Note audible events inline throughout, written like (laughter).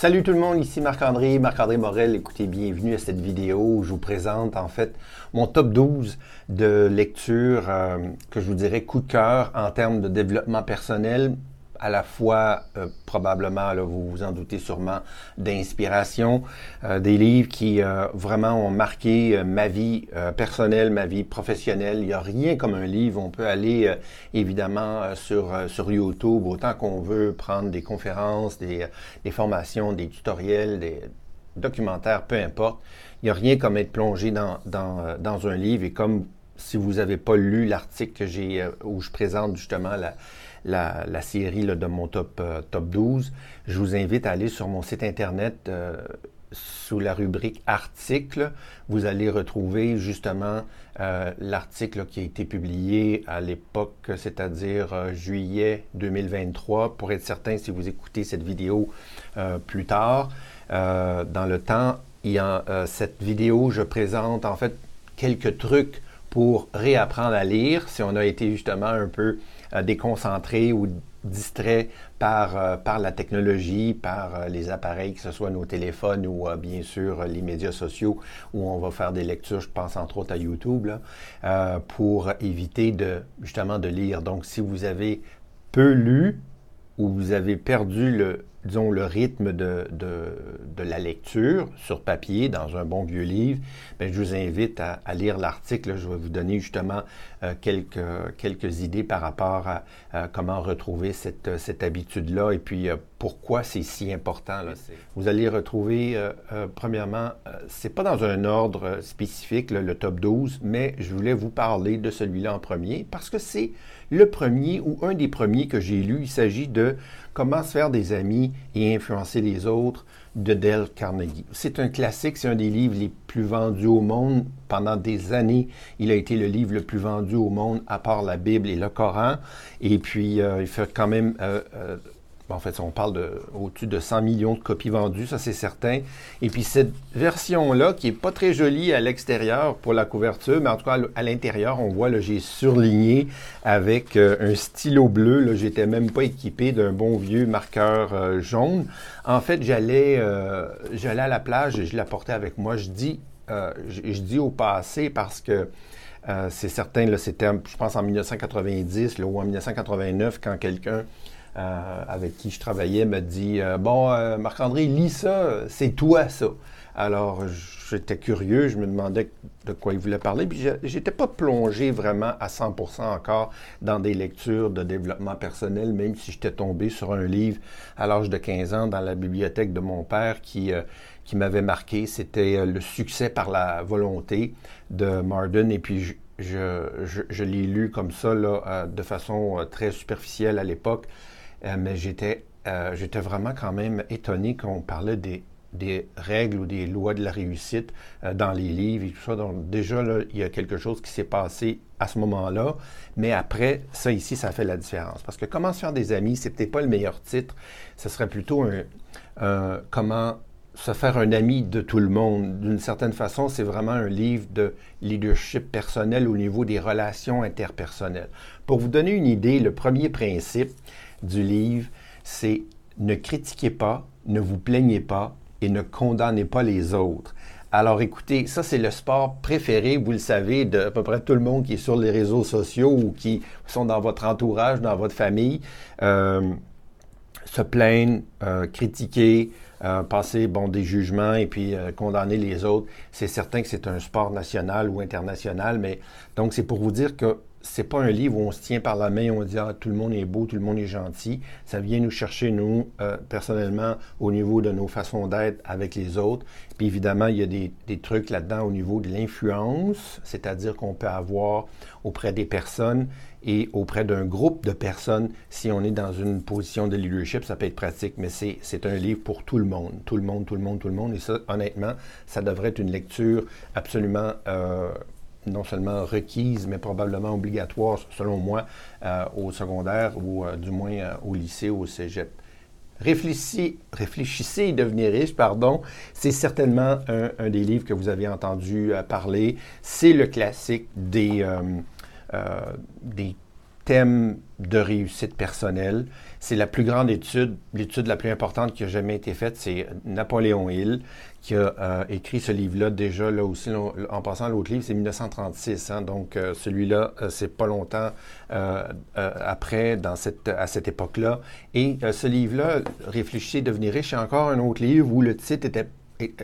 Salut tout le monde, ici Marc-André, Marc-André Morel. Écoutez, bienvenue à cette vidéo où je vous présente en fait mon top 12 de lecture euh, que je vous dirais coup de cœur en termes de développement personnel, à la fois euh, probablement, là, vous vous en doutez sûrement, d'inspiration, euh, des livres qui euh, vraiment ont marqué ma vie personnelle, ma vie professionnelle. Il n'y a rien comme un livre. On peut aller évidemment sur, sur YouTube autant qu'on veut prendre des conférences, des, des formations, des tutoriels, des documentaires, peu importe. Il n'y a rien comme être plongé dans, dans, dans un livre et comme si vous n'avez pas lu l'article que j'ai où je présente justement la, la, série de mon top, euh, top 12, je vous invite à aller sur mon site internet euh, sous la rubrique articles. Vous allez retrouver justement euh, l'article qui a été publié à l'époque, c'est-à-dire juillet 2023, pour être certain si vous écoutez cette vidéo plus tard. dans le temps, il y cette vidéo, je présente en fait quelques trucs pour réapprendre à lire si on a été justement un peu euh, déconcentré ou distrait par, euh, par la technologie, par euh, les appareils, que ce soit nos téléphones ou bien sûr les médias sociaux où on va faire des lectures, je pense entre autres à YouTube, pour éviter de justement de lire. Donc si vous avez peu lu ou vous avez perdu le, disons, le rythme de, de, la lecture sur papier dans un bon vieux livre, bien, je vous invite à, lire l'article. Je vais vous donner justement euh, quelques, quelques idées par rapport à, comment retrouver cette, cette habitude-là et puis euh, pourquoi c'est si important. Là. Vous allez retrouver, euh, premièrement, c'est pas dans un ordre spécifique, le top 12, mais je voulais vous parler de celui-là en premier parce que c'est le premier ou un des premiers que j'ai lu. Il s'agit de Comment se faire des amis et influencer les autres de Dale Carnegie. C'est un classique, c'est un des livres les plus vendus au monde. Pendant des années, il a été le livre le plus vendu au monde, à part la Bible et le Coran. Et puis, euh, il fait quand même euh, euh, en fait, on parle de au-dessus de 100 millions de copies vendues, ça c'est certain. Et puis cette version-là, qui est pas très jolie à l'extérieur pour la couverture, mais en tout cas à l'intérieur, on voit, là, j'ai surligné avec euh, un stylo bleu. Là, j'étais même pas équipé d'un bon vieux marqueur euh, jaune. En fait, j'allais, euh, j'allais à la plage et je l'apportais avec moi. Je dis, je, dis au passé parce que c'est certain, là, c'était, je pense, en 1990 là, ou en 1989, quand quelqu'un euh, avec qui je travaillais me dit euh, Bon, euh, Marc-André, lis ça, c'est toi ça. Alors, j'étais curieux, je me demandais de quoi il voulait parler, puis j'étais pas plongé vraiment à 100% encore dans des lectures de développement personnel, même si j'étais tombé sur un livre à l'âge de 15 ans dans la bibliothèque de mon père qui, qui m'avait marqué. C'était Le succès par la volonté de Marden, et puis je, je, je, l'ai lu comme ça, là, de façon très superficielle à l'époque. Euh, mais j'étais, euh, j'étais vraiment quand même étonné qu'on parlait des, des règles ou des lois de la réussite euh, dans les livres et tout ça. Donc déjà, là, il y a quelque chose qui s'est passé à ce moment-là, mais après, ça ici, ça fait la différence. Parce que comment se faire des amis, c'est peut-être pas le meilleur titre, ce serait plutôt comment se faire un ami de tout le monde. D'une certaine façon, c'est vraiment un livre de leadership personnel au niveau des relations interpersonnelles. Pour vous donner une idée, le premier principe, du livre, c'est ne critiquez pas, ne vous plaignez pas et ne condamnez pas les autres. Alors écoutez, ça c'est le sport préféré, vous le savez, de à peu près tout le monde qui est sur les réseaux sociaux ou qui sont dans votre entourage, dans votre famille. Euh, se plaindre, euh, critiquer, euh, passer bon, des jugements et puis condamner les autres. C'est certain que c'est un sport national ou international, mais donc c'est pour vous dire que c'est pas un livre où on se tient par la main et on dit ah, tout le monde est beau, tout le monde est gentil. Ça vient nous chercher, nous, euh, personnellement, au niveau de nos façons d'être avec les autres. Puis évidemment, il y a des, trucs là-dedans au niveau de l'influence, c'est-à-dire qu'on peut avoir auprès des personnes et auprès d'un groupe de personnes, si on est dans une position de leadership, ça peut être pratique, mais c'est un livre pour tout le monde, tout le monde, tout le monde, tout le monde. Et ça, honnêtement, ça devrait être une lecture absolument euh, non seulement requise, mais probablement obligatoire, selon moi, euh, au secondaire ou euh, du moins euh, au lycée ou au cégep. Réfléchissez, réfléchissez et devenez riche, pardon. C'est certainement un, des livres que vous avez entendu parler. C'est le classique des, des thèmes de réussite personnelle. C'est la plus grande étude, l'étude la plus importante qui a jamais été faite. C'est Napoléon Hill qui a euh, écrit ce livre-là déjà, là aussi, en passant l'autre livre, c'est 1936. Hein, donc, euh, celui-là, euh, c'est pas longtemps après, dans cette, à cette époque-là. Et ce livre-là, Réfléchissez, devenir riche, c'est encore un autre livre où le titre était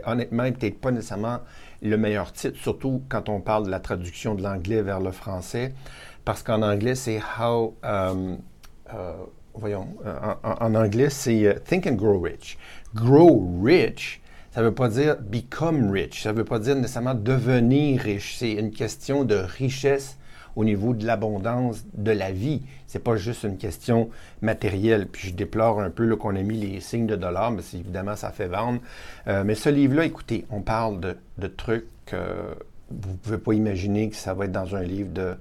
honnêtement peut-être pas nécessairement le meilleur titre, surtout quand on parle de la traduction de l'anglais vers le français, parce qu'en anglais, c'est How voyons, euh, en, anglais, c'est euh, Think and Grow Rich. Grow rich, ça ne veut pas dire become rich, ça ne veut pas dire nécessairement devenir riche. C'est une question de richesse au niveau de l'abondance de la vie. C'est pas juste une question matérielle. Puis je déplore un peu qu'on ait mis les signes de dollars, mais évidemment ça fait vendre. Euh, mais ce livre-là, écoutez, on parle de, trucs vous ne pouvez pas imaginer que ça va être dans un livre de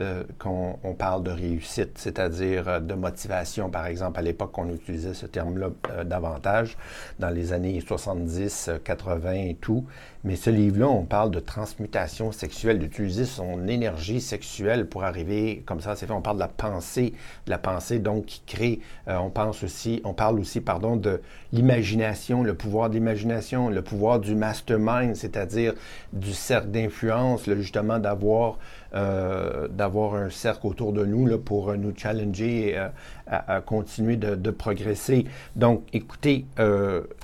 euh, qu'on on parle de réussite, c'est-à-dire euh, de motivation. Par exemple, à l'époque, on utilisait ce terme-là euh, davantage, dans les années 70, 80 et tout. Mais ce livre-là, on parle de transmutation sexuelle, d'utiliser son énergie sexuelle pour arriver, comme ça c'est fait, on parle de la pensée, de la pensée donc qui crée, on pense aussi, on parle aussi, pardon, de l'imagination, le pouvoir de l'imagination, le pouvoir du mastermind, c'est-à-dire du cercle d'influence, justement d'avoir euh, d'avoir un cercle autour de nous là, pour euh, nous challenger et euh, à, continuer de, progresser. Donc, écoutez,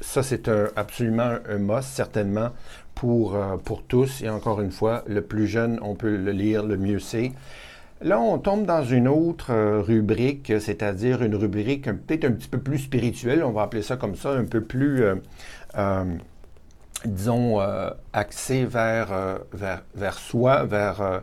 ça c'est absolument un must, certainement, pour, pour tous. Et encore une fois, le plus jeune, on peut le lire, le mieux c'est. Là, on tombe dans une autre rubrique, c'est-à-dire une rubrique peut-être un petit peu plus spirituelle, on va appeler ça comme ça, un peu plus, disons, axée vers, vers, vers soi, vers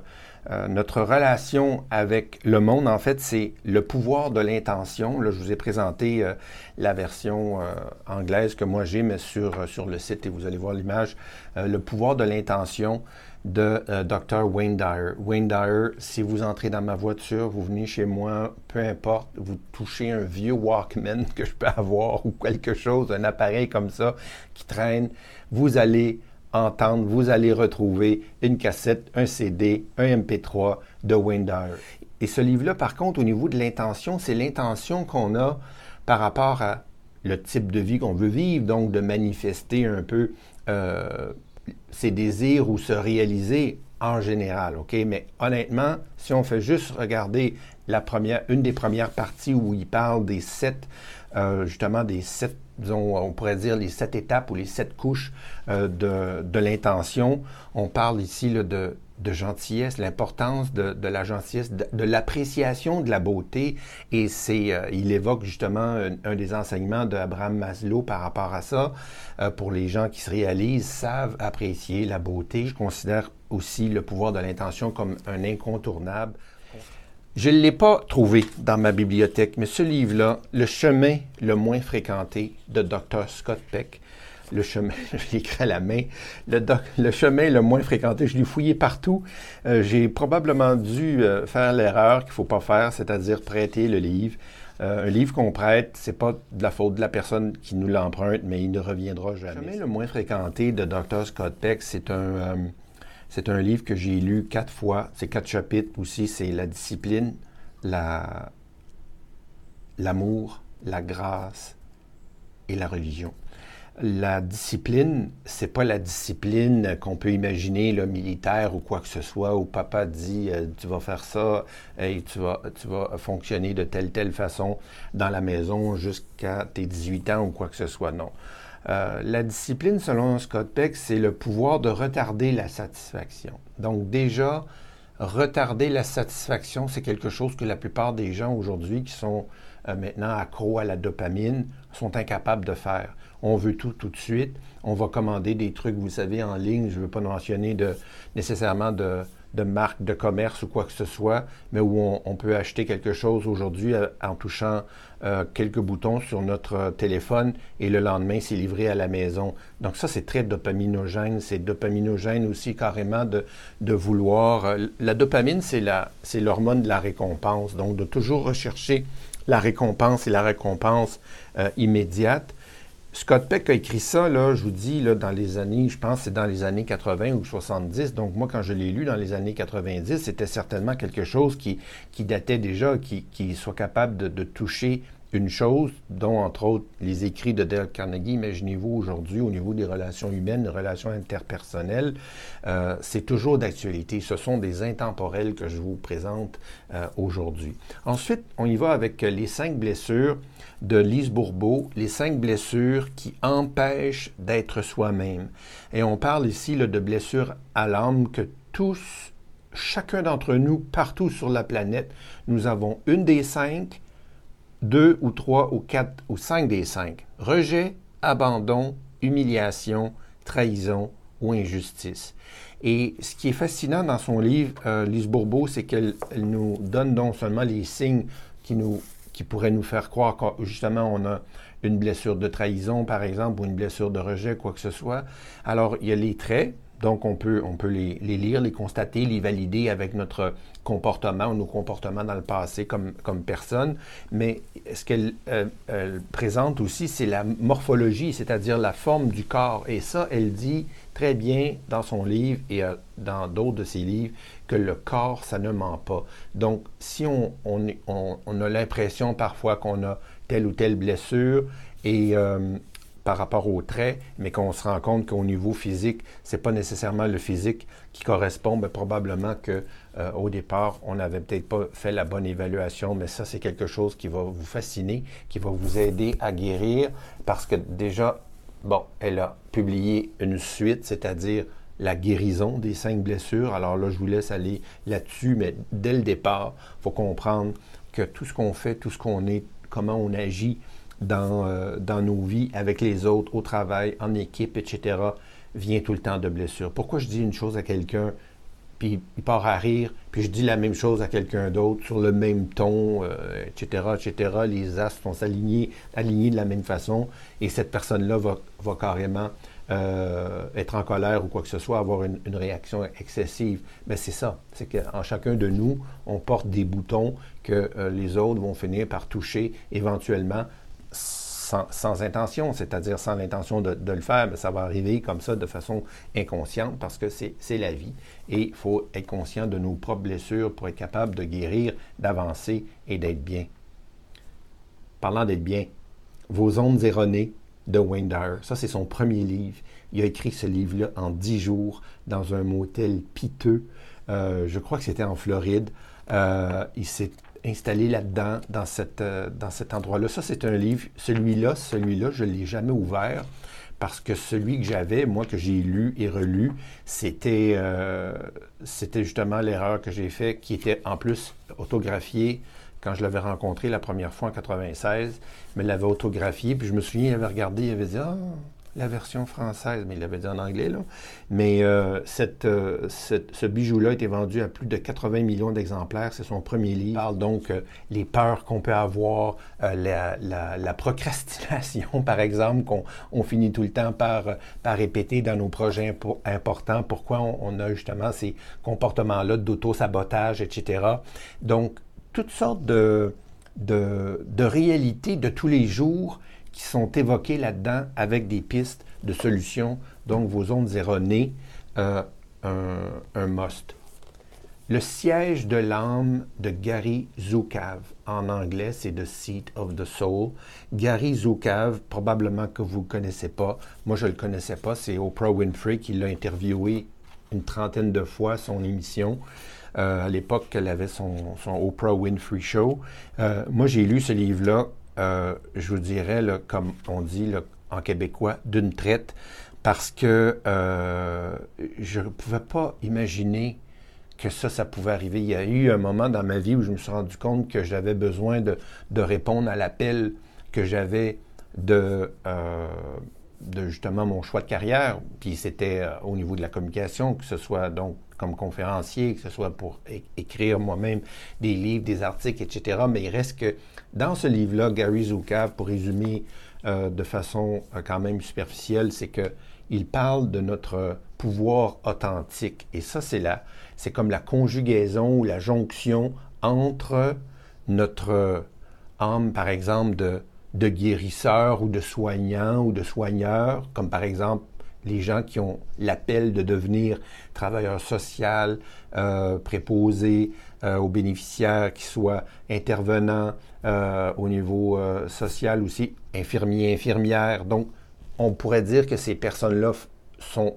euh, notre relation avec le monde, en fait, c'est le pouvoir de l'intention. Là, je vous ai présenté euh, la version euh, anglaise que moi j'ai, mais sur, sur le site, et vous allez voir l'image, le pouvoir de l'intention de Dr. Wayne Dyer. Wayne Dyer, si vous entrez dans ma voiture, vous venez chez moi, peu importe, vous touchez un vieux Walkman (laughs) que je peux avoir ou quelque chose, un appareil comme ça qui traîne, vous allez entendre, vous allez retrouver une cassette, un CD, un MP3 de Wayne Dyer. Et ce livre-là, par contre, au niveau de l'intention, c'est l'intention qu'on a par rapport à le type de vie qu'on veut vivre, donc de manifester un peu euh, ses désirs ou se réaliser en général, OK? Mais honnêtement, si on fait juste regarder la première, une des premières parties où il parle des sept, euh, justement, des sept on pourrait dire les sept étapes ou les sept couches euh, de, l'intention. On parle ici de, gentillesse, l'importance de, la gentillesse, de, l'appréciation de la beauté. Et c'est, euh, il évoque justement un, des enseignements d'Abraham Maslow par rapport à ça. Euh, pour les gens qui se réalisent, savent apprécier la beauté. Je considère aussi le pouvoir de l'intention comme un incontournable. Je ne l'ai pas trouvé dans ma bibliothèque, mais ce livre-là, Le chemin le moins fréquenté de Dr. Scott Peck, le chemin, (laughs) je l'ai écrit à la main, le, chemin le moins fréquenté, je l'ai fouillé partout. Euh, j'ai probablement dû euh, faire l'erreur qu'il ne faut pas faire, c'est-à-dire prêter le livre. Euh, un livre qu'on prête, c'est pas de la faute de la personne qui nous l'emprunte, mais il ne reviendra jamais. Le chemin le moins fréquenté de Dr. Scott Peck, c'est un c'est un livre que j'ai lu quatre fois. C'est quatre chapitres aussi. C'est la discipline, la, l'amour, la grâce et la religion. La discipline, c'est pas la discipline qu'on peut imaginer, le militaire ou quoi que ce soit, où papa dit euh, tu vas faire ça et tu vas, tu vas fonctionner de telle telle façon dans la maison jusqu'à tes 18 ans ou quoi que ce soit. Non. Euh, la discipline, selon Scott Peck, c'est le pouvoir de retarder la satisfaction. Donc déjà, retarder la satisfaction, c'est quelque chose que la plupart des gens aujourd'hui qui sont euh, maintenant accros à la dopamine sont incapables de faire. On veut tout tout de suite. On va commander des trucs, vous savez, en ligne. Je ne veux pas mentionner de, nécessairement de, de marque de commerce ou quoi que ce soit, mais où on, peut acheter quelque chose aujourd'hui euh, en touchant euh, quelques boutons sur notre téléphone et le lendemain, c'est livré à la maison. Donc ça, c'est très dopaminogène. C'est dopaminogène aussi carrément de, de vouloir... Euh, la dopamine, c'est l'hormone de la récompense. Donc de toujours rechercher la récompense et la récompense immédiate. Scott Peck a écrit ça, là, je vous dis, là, dans les années, je pense que c'est dans les années 80 ou 70. Donc, moi, quand je l'ai lu dans les années 90, c'était certainement quelque chose qui, qui datait déjà, qui, qui soit capable de, de toucher une chose, dont entre autres les écrits de Dale Carnegie, imaginez-vous aujourd'hui au niveau des relations humaines, des relations interpersonnelles, euh, c'est toujours d'actualité. Ce sont des intemporels que je vous présente euh, aujourd'hui. Ensuite, on y va avec les cinq blessures de Lise Bourbeau, les cinq blessures qui empêchent d'être soi-même. Et on parle ici de blessures à l'âme que tous, chacun d'entre nous, partout sur la planète, nous avons une des cinq deux ou trois ou quatre ou cinq des cinq. Rejet, abandon, humiliation, trahison ou injustice. Et ce qui est fascinant dans son livre, euh, Lise Bourbeau, c'est qu'elle nous donne non seulement les signes qui, nous, qui pourraient nous faire croire que justement on a une blessure de trahison, par exemple, ou une blessure de rejet, quoi que ce soit. Alors, il y a les traits, donc, on peut, on peut les, lire, les constater, les valider avec notre comportement ou nos comportements dans le passé comme, comme personne. Mais ce qu'elle présente aussi, c'est la morphologie, c'est-à-dire la forme du corps. Et ça, elle dit très bien dans son livre et euh, dans d'autres de ses livres le corps, ça ne ment pas. Donc, si on, on, a l'impression parfois qu'on a telle ou telle blessure et euh, par rapport aux traits, mais qu'on se rend compte qu'au niveau physique, c'est pas nécessairement le physique qui correspond, mais probablement que euh, au départ, on n'avait peut-être pas fait la bonne évaluation, mais ça, c'est quelque chose qui va vous fasciner, qui va vous aider à guérir, parce que déjà, bon, elle a publié une suite, c'est-à-dire la guérison des cinq blessures. Alors là, je vous laisse aller là-dessus, mais dès le départ, il faut comprendre que tout ce qu'on fait, tout ce qu'on est, comment on agit, dans, euh, nos vies, avec les autres, au travail, en équipe, etc., vient tout le temps de blessures. Pourquoi je dis une chose à quelqu'un, puis il part à rire, puis je dis la même chose à quelqu'un d'autre sur le même ton, etc., euh, etc. Les astres sont alignés, alignés de la même façon, et cette personne-là va, va carrément euh, être en colère ou quoi que ce soit, avoir une, une réaction excessive. Mais c'est ça, c'est qu'en chacun de nous, on porte des boutons que les autres vont finir par toucher éventuellement sans, intention, c'est-à-dire sans l'intention de, le faire, mais ça va arriver comme ça de façon inconsciente parce que c'est la vie. Et il faut être conscient de nos propres blessures pour être capable de guérir, d'avancer et d'être bien. Parlant d'être bien, Vos ondes erronées de Wayne Dyer, ça c'est son premier livre. Il a écrit ce livre-là en dix jours dans un motel piteux. Euh, je crois que c'était en Floride. Euh, il s'est installé là-dedans, dans, cette, euh, dans cet endroit-là. Ça, c'est un livre. Celui-là, celui-là, je ne l'ai jamais ouvert parce que celui que j'avais, moi, que j'ai lu et relu, c'était, c'était justement l'erreur que j'ai faite, qui était en plus autographié quand je l'avais rencontré la première fois en 96, mais l'avait autographié, puis je me souviens, il avait regardé, il avait dit Ah, la version française, mais il l'avait dit en anglais. Là. Mais euh, euh, cette, ce bijou-là a été vendu à plus de 80 millions d'exemplaires. C'est son premier livre. Il parle donc euh, les peurs qu'on peut avoir, la, la, procrastination, (laughs) par exemple, qu'on on finit tout le temps par, par répéter dans nos projets importants. Pourquoi on, a justement ces comportements-là d'auto-sabotage, etc. Donc, toutes sortes de, de, de réalités de tous les jours qui sont évoqués là-dedans avec des pistes de solutions. Donc, vos ondes erronées, euh, un, must. Le siège de l'âme de Gary Zukav. En anglais, c'est The Seat of the Soul. Gary Zukav, probablement que vous ne connaissez pas. Moi, je ne le connaissais pas. C'est Oprah Winfrey qui l'a interviewé une trentaine de fois, son émission. Euh, à l'époque qu'elle avait son, son, Oprah Winfrey Show. Euh, moi, j'ai lu ce livre-là euh, je vous dirais, comme on dit en québécois, d'une traite, parce que je ne pouvais pas imaginer que ça, ça pouvait arriver. Il y a eu un moment dans ma vie où je me suis rendu compte que j'avais besoin de, répondre à l'appel que j'avais de, de justement mon choix de carrière. Puis c'était au niveau de la communication, que ce soit donc comme conférencier, que ce soit pour écrire moi-même des livres, des articles, etc. Mais il reste que dans ce livre-là, Gary Zukav, pour résumer euh, de façon euh, quand même superficielle, c'est que il parle de notre pouvoir authentique. Et ça, c'est la, c'est comme la conjugaison ou la jonction entre notre âme, par exemple, de, guérisseurs ou de soignants ou de soigneurs, comme par exemple les gens qui ont l'appel de devenir travailleurs sociaux, euh, préposés euh, aux bénéficiaires, qui soient intervenants euh, au niveau social aussi, infirmiers, infirmières. Donc, on pourrait dire que ces personnes-là sont,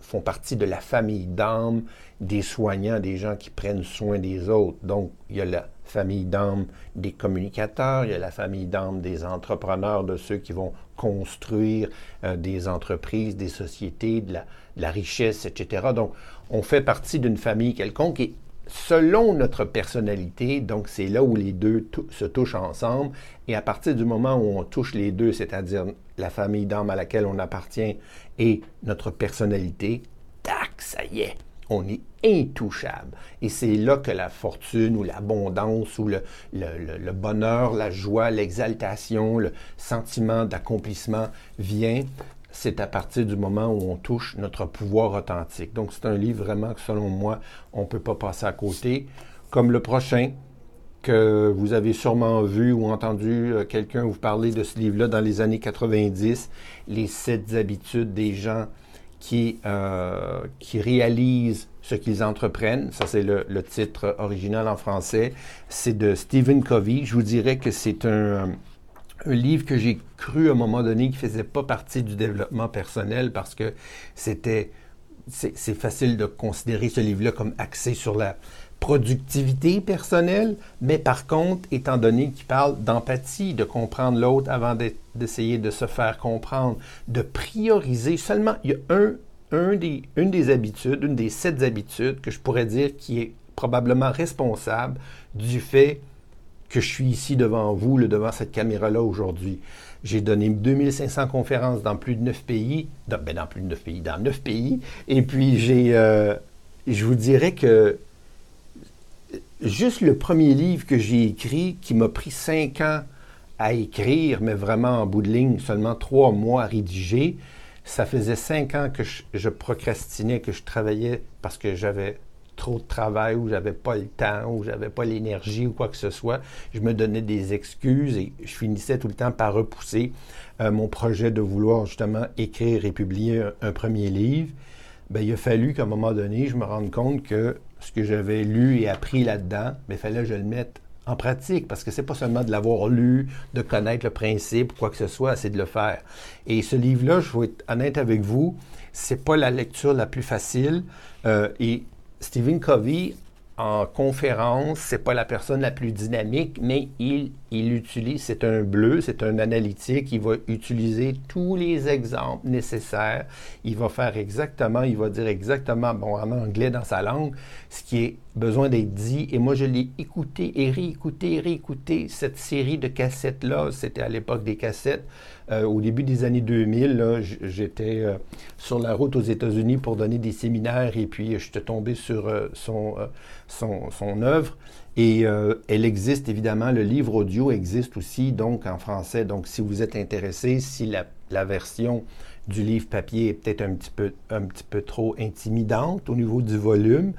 font partie de la famille d'âme des soignants, des gens qui prennent soin des autres. Donc, il y a la famille d'âme des communicateurs, il y a la famille d'âme des entrepreneurs, de ceux qui vont construire euh, des entreprises, des sociétés, de la, richesse, etc. Donc, on fait partie d'une famille quelconque selon notre personnalité, donc c'est là où les deux se touchent ensemble. Et à partir du moment où on touche les deux, c'est-à-dire la famille d'âme à laquelle on appartient et notre personnalité, tac, ça y est, on est intouchable. Et c'est là que la fortune ou l'abondance ou le, bonheur, la joie, l'exaltation, le sentiment d'accomplissement vient. C'est à partir du moment où on touche notre pouvoir authentique. Donc c'est un livre vraiment que selon moi, on ne peut pas passer à côté. Comme le prochain, que vous avez sûrement vu ou entendu euh, quelqu'un vous parler de ce livre-là dans les années 90, Les sept habitudes des gens qui, euh, qui réalisent ce qu'ils entreprennent. Ça, c'est le, titre original en français. C'est de Stephen Covey. Je vous dirais que c'est un, un, livre que j'ai cru à un moment donné qui ne faisait pas partie du développement personnel parce que c'était... C'est facile de considérer ce livre-là comme axé sur la, productivité personnelle, mais par contre, étant donné qu'il parle d'empathie, de comprendre l'autre avant d'essayer de se faire comprendre, de prioriser seulement, il y a un, un des, une des habitudes, une des sept habitudes que je pourrais dire qui est probablement responsable du fait que je suis ici devant vous, devant cette caméra-là aujourd'hui. J'ai donné 2500 conférences dans plus de neuf pays, dans, ben dans plus de neuf pays, dans neuf pays, et puis j'ai, euh, je vous dirais que juste le premier livre que j'ai écrit, qui m'a pris cinq ans à écrire, mais vraiment en bout de ligne, seulement trois mois à rédiger, ça faisait cinq ans que je, procrastinais, que je travaillais parce que j'avais trop de travail ou j'avais pas le temps ou j'avais pas l'énergie ou quoi que ce soit. Je me donnais des excuses et je finissais tout le temps par repousser euh, mon projet de vouloir justement écrire et publier un, premier livre. Bien, il a fallu qu'à un moment donné, je me rende compte que ce que j'avais lu et appris là-dedans, mais il fallait que je le mette en pratique parce que c'est pas seulement de l'avoir lu, de connaître le principe ou quoi que ce soit, c'est de le faire. Et ce livre-là, je vais être honnête avec vous, c'est pas la lecture la plus facile. Euh, et Stephen Covey en conférence, c'est pas la personne la plus dynamique, mais il, il utilise, c'est un bleu, c'est un analytique, il va utiliser tous les exemples nécessaires. Il va faire exactement, il va dire exactement, bon, en anglais dans sa langue, ce qui est besoin d'être dit. Et moi, je l'ai écouté et réécouté et réécouté. Cette série de cassettes-là, c'était à l'époque des cassettes. Euh, au début des années 2000, j'étais euh, sur la route aux États-Unis pour donner des séminaires et puis j'étais tombé sur euh, son, son, œuvre. Et elle existe évidemment, le livre audio existe aussi donc en français. Donc si vous êtes intéressé, si la, la version du livre papier est peut-être un peu, un petit peu trop intimidante au niveau du volume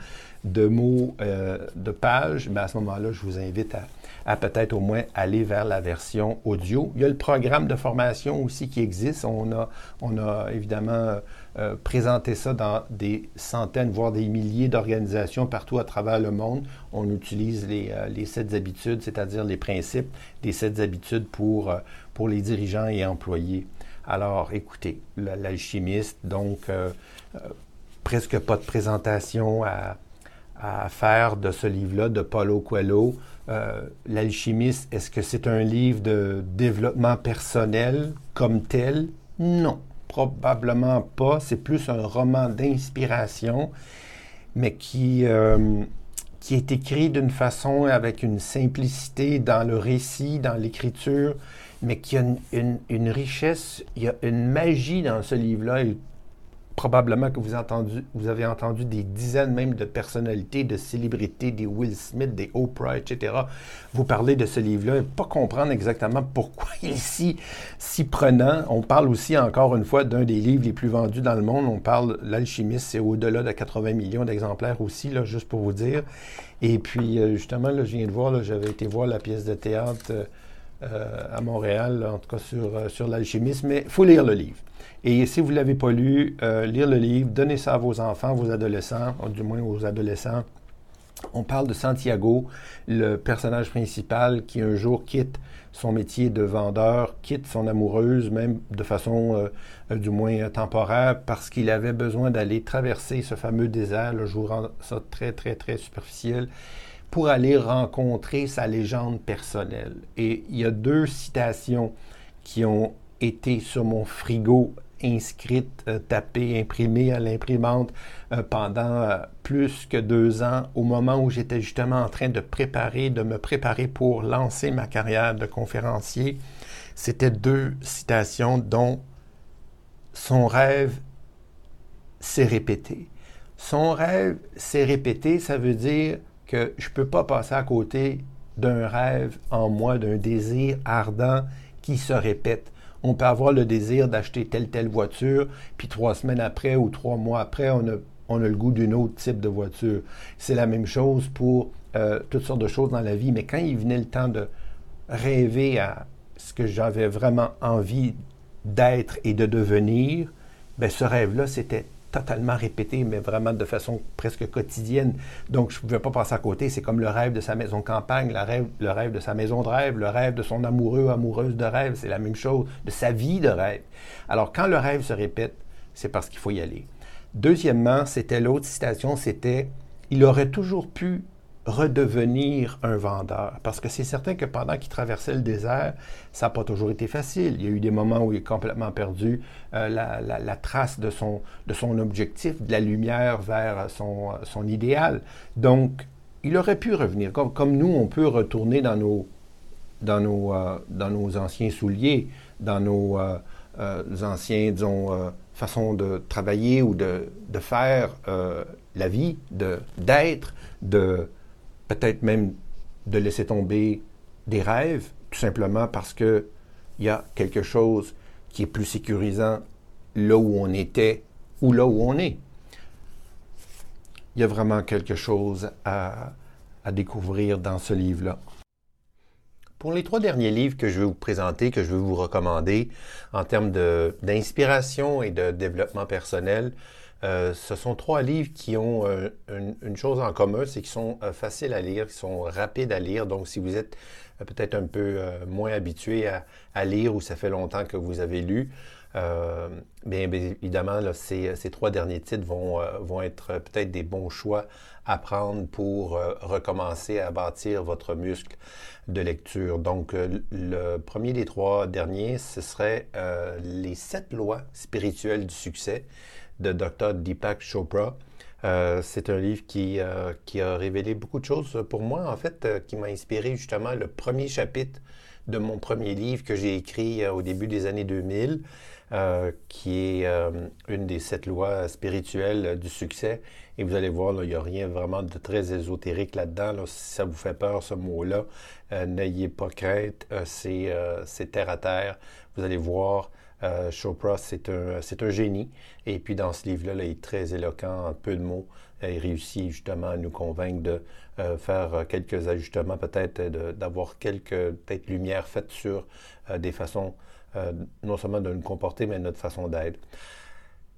de mots, de pages, mais à ce moment-là, je vous invite à, à peut-être au moins aller vers la version audio. Il y a le programme de formation aussi qui existe. On a, on a évidemment euh, présenté ça dans des centaines, voire des milliers d'organisations partout à travers le monde. On utilise les, euh, les sept habitudes, c'est-à-dire les principes des sept habitudes pour, euh, pour les dirigeants et employés. Alors, écoutez, l'alchimiste, donc presque pas de présentation à, à faire de ce livre-là de Paulo Coelho. Euh, L'alchimiste, est-ce que c'est un livre de développement personnel comme tel? Non, probablement pas. C'est plus un roman d'inspiration, mais qui, euh, qui est écrit d'une façon avec une simplicité dans le récit, dans l'écriture, mais qui a une, une, richesse, il y a une magie dans ce livre-là probablement que vous, entendu, vous avez entendu des dizaines même de personnalités, de célébrités, des Will Smith, des Oprah, etc. Vous parlez de ce livre-là et pas comprendre exactement pourquoi il est si, si prenant. On parle aussi encore une fois d'un des livres les plus vendus dans le monde. On parle, L'Alchimiste, c'est au-delà de 80 millions d'exemplaires aussi, là, juste pour vous dire. Et puis, euh, justement, là, je viens de voir, j'avais été voir la pièce de théâtre. Euh, à Montréal, en tout cas sur, sur l'alchimisme, mais il faut lire le livre. Et si vous ne l'avez pas lu, lire le livre, donnez ça à vos enfants, vos adolescents, du moins aux adolescents. On parle de Santiago, le personnage principal qui un jour quitte son métier de vendeur, quitte son amoureuse, même de façon euh, euh, du moins temporaire, parce qu'il avait besoin d'aller traverser ce fameux désert, le rends ça très, très, très superficiel, pour aller rencontrer sa légende personnelle. Et il y a deux citations qui ont été sur mon frigo inscrite, euh, tapée, imprimée à l'imprimante euh, pendant euh, plus que deux ans, au moment où j'étais justement en train de préparer, de me préparer pour lancer ma carrière de conférencier. C'était deux citations dont son rêve s'est répété. Son rêve s'est répété, ça veut dire que je ne peux pas passer à côté d'un rêve en moi, d'un désir ardent qui se répète on peut avoir le désir d'acheter telle, telle voiture, puis trois semaines après ou trois mois après, on a, on a le goût d'une autre type de voiture. C'est la même chose pour euh, toutes sortes de choses dans la vie, mais quand il venait le temps de rêver à ce que j'avais vraiment envie d'être et de devenir, ben ce rêve-là, c'était totalement répété, mais vraiment de façon presque quotidienne. Donc, je ne pouvais pas passer à côté. C'est comme le rêve de sa maison campagne, le rêve, le rêve de sa maison de rêve, le rêve de son amoureux, amoureuse de rêve. C'est la même chose, de sa vie de rêve. Alors, quand le rêve se répète, c'est parce qu'il faut y aller. Deuxièmement, c'était l'autre citation, c'était il aurait toujours pu redevenir un vendeur. Parce que c'est certain que pendant qu'il traversait le désert, ça n'a pas toujours été facile. Il y a eu des moments où il a complètement perdu euh, la, trace de son, de son objectif, de la lumière vers son, son idéal. Donc, il aurait pu revenir. Comme, comme nous, on peut retourner dans nos, dans nos, euh, dans nos anciens souliers, dans nos euh, anciens, disons, façons de travailler ou de, de faire la vie, d'être, de peut-être même de laisser tomber des rêves, tout simplement parce qu'il y a quelque chose qui est plus sécurisant là où on était ou là où on est. Il y a vraiment quelque chose à, à découvrir dans ce livre-là. Pour les trois derniers livres que je vais vous présenter, que je vais vous recommander en termes d'inspiration et de développement personnel, euh, ce sont trois livres qui ont euh, une, chose en commun, c'est qu'ils sont euh, faciles à lire, qui sont rapides à lire. Donc, si vous êtes peut-être un peu moins habitué à, lire ou ça fait longtemps que vous avez lu, bien, évidemment, ces, trois derniers titres vont, vont être peut-être des bons choix à prendre pour recommencer à bâtir votre muscle de lecture. Donc, le premier des trois derniers, ce serait Les sept lois spirituelles du succès de Dr. Deepak Chopra. Euh, c'est un livre qui, euh, qui, a révélé beaucoup de choses pour moi, en fait, euh, qui m'a inspiré justement le premier chapitre de mon premier livre que j'ai écrit au début des années 2000, qui est une des sept lois spirituelles du succès. Et vous allez voir, il n'y a rien vraiment de très ésotérique là-dedans. Si ça vous fait peur, ce mot-là, n'ayez pas crainte, c'est terre à terre. Vous allez voir, euh, Chopra, c'est un, un, génie. Et puis dans ce livre-là, il est très éloquent, en peu de mots. Euh, il réussit justement à nous convaincre de euh, faire quelques ajustements, peut-être d'avoir quelques peut-être lumières faites sur des façons, non seulement de nous comporter, mais notre façon d'être.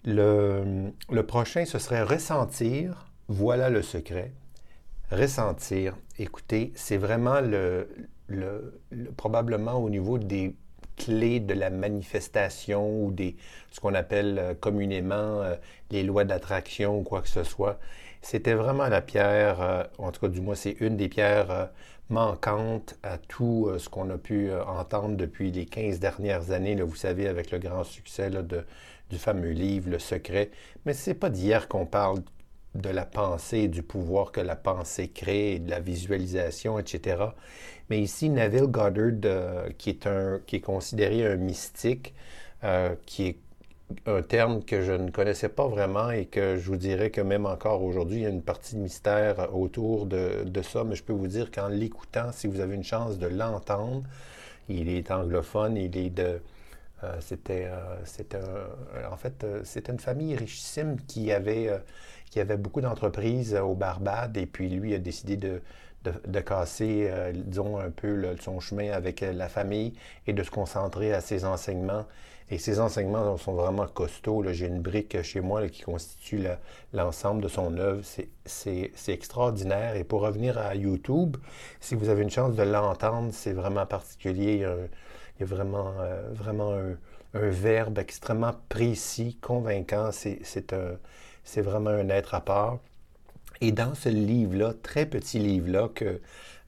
Le, le, prochain, ce serait ressentir. Voilà le secret. Ressentir. Écoutez, c'est vraiment le, le, probablement au niveau des clés de la manifestation ou des, ce qu'on appelle euh, communément euh, les lois d'attraction ou quoi que ce soit. C'était vraiment la pierre, euh, en tout cas du moins c'est une des pierres manquantes à tout ce qu'on a pu entendre depuis les 15 dernières années, vous savez, avec le grand succès de, du fameux livre Le Secret. Mais c'est pas d'hier qu'on parle de la pensée, du pouvoir que la pensée crée, de la visualisation, etc. Mais ici, Neville Goddard, euh, qui, est un, qui est considéré un mystique, euh, qui est un terme que je ne connaissais pas vraiment et que je vous dirais que même encore aujourd'hui, il y a une partie de mystère autour de, de ça, mais je peux vous dire qu'en l'écoutant, si vous avez une chance de l'entendre, il est anglophone, il est de... Euh, c'était, en fait, c'était une famille richissime qui avait, beaucoup d'entreprises au Barbade et puis lui a décidé de, casser, euh, disons, un peu son chemin avec euh, la famille et de se concentrer à ses enseignements. Et ces enseignements sont vraiment costauds. J'ai une brique chez moi qui constitue l'ensemble de son œuvre. C'est extraordinaire. Et pour revenir à YouTube, si vous avez une chance de l'entendre, c'est vraiment particulier. Vraiment, euh, vraiment un, verbe extrêmement précis, convaincant. C'est vraiment un être à part. Et dans ce livre-là, très petit livre-là, que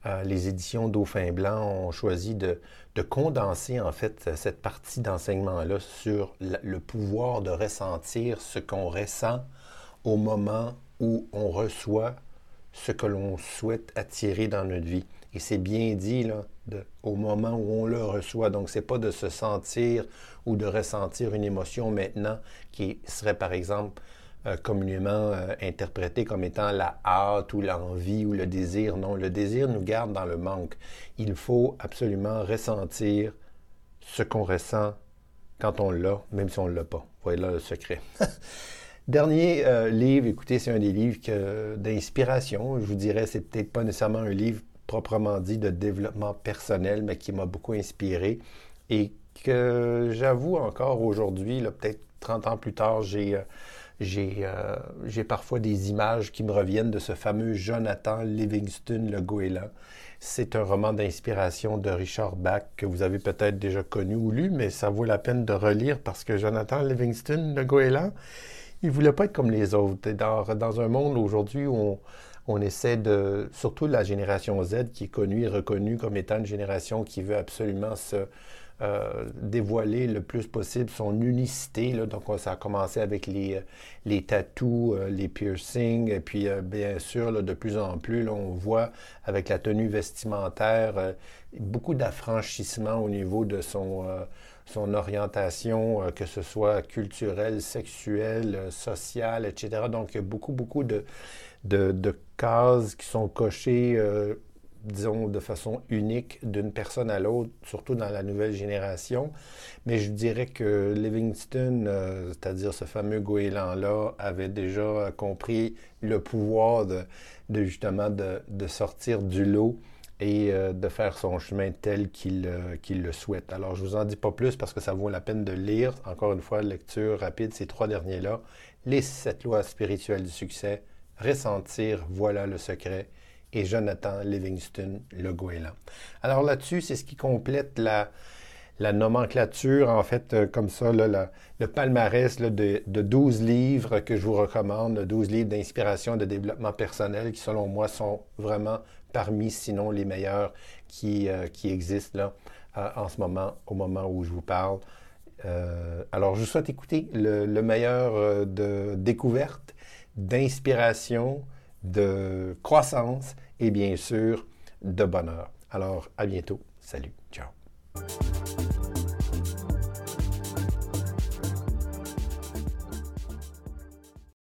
euh, les éditions Dauphin Blanc ont choisi de, condenser en fait cette partie d'enseignement-là sur le pouvoir de ressentir ce qu'on ressent au moment où on reçoit ce que l'on souhaite attirer dans notre vie. Et c'est bien dit là, au moment où on le reçoit. Donc, c'est pas de se sentir ou de ressentir une émotion maintenant qui serait, par exemple, euh, communément euh, interprété comme étant la hâte ou l'envie ou le désir. Non, le désir nous garde dans le manque. Il faut absolument ressentir ce qu'on ressent quand on l'a, même si on ne l'a pas. Voilà le secret. (laughs) Dernier euh, livre, écoutez, c'est un des livres d'inspiration. Je vous dirais, c'est peut-être pas nécessairement un livre proprement dit de développement personnel, mais qui m'a beaucoup inspiré et que j'avoue encore aujourd'hui, peut-être 30 ans plus tard, j'ai euh, j'ai parfois des images qui me reviennent de ce fameux Jonathan Livingston Le Goéland. C'est un roman d'inspiration de Richard Bach que vous avez peut-être déjà connu ou lu, mais ça vaut la peine de relire parce que Jonathan Livingston Le Goéland, il voulait pas être comme les autres. Dans, dans un monde aujourd'hui où on, on essaie de, surtout la génération Z qui est connue et reconnue comme étant une génération qui veut absolument se euh, dévoiler le plus possible son unicité. Donc, ça a commencé avec les, les tattoos, euh, les piercings, et puis euh, bien sûr, de plus en plus, on voit avec la tenue vestimentaire beaucoup d'affranchissement au niveau de son, son orientation, que ce soit culturelle, sexuelle, sociale, etc. Donc, beaucoup, beaucoup de, de, cases qui sont cochées disons, de façon unique d'une personne à l'autre, surtout dans la nouvelle génération. Mais je dirais que Livingston, euh, c'est-à-dire ce fameux goéland-là, avait déjà compris le pouvoir de, justement de, sortir du lot et euh, de faire son chemin tel euh, qu'il le souhaite. Alors, je vous en dis pas plus parce que ça vaut la peine de lire. Encore une fois, lecture rapide, ces trois derniers-là. Les sept lois spirituelles du succès, ressentir, voilà le secret et Jonathan Livingston Le Goéland. Alors là-dessus, c'est ce qui complète la, la nomenclature, en fait, euh, comme ça, le palmarès de, de, 12 livres que je vous recommande, 12 livres d'inspiration, de développement personnel, qui selon moi sont vraiment parmi, sinon les meilleurs qui, euh, qui existent là, euh, en ce moment, au moment où je vous parle. alors, je souhaite écouter le, le meilleur de découverte, d'inspiration, de croissance et bien sûr de bonheur. Alors, à bientôt. Salut. Ciao.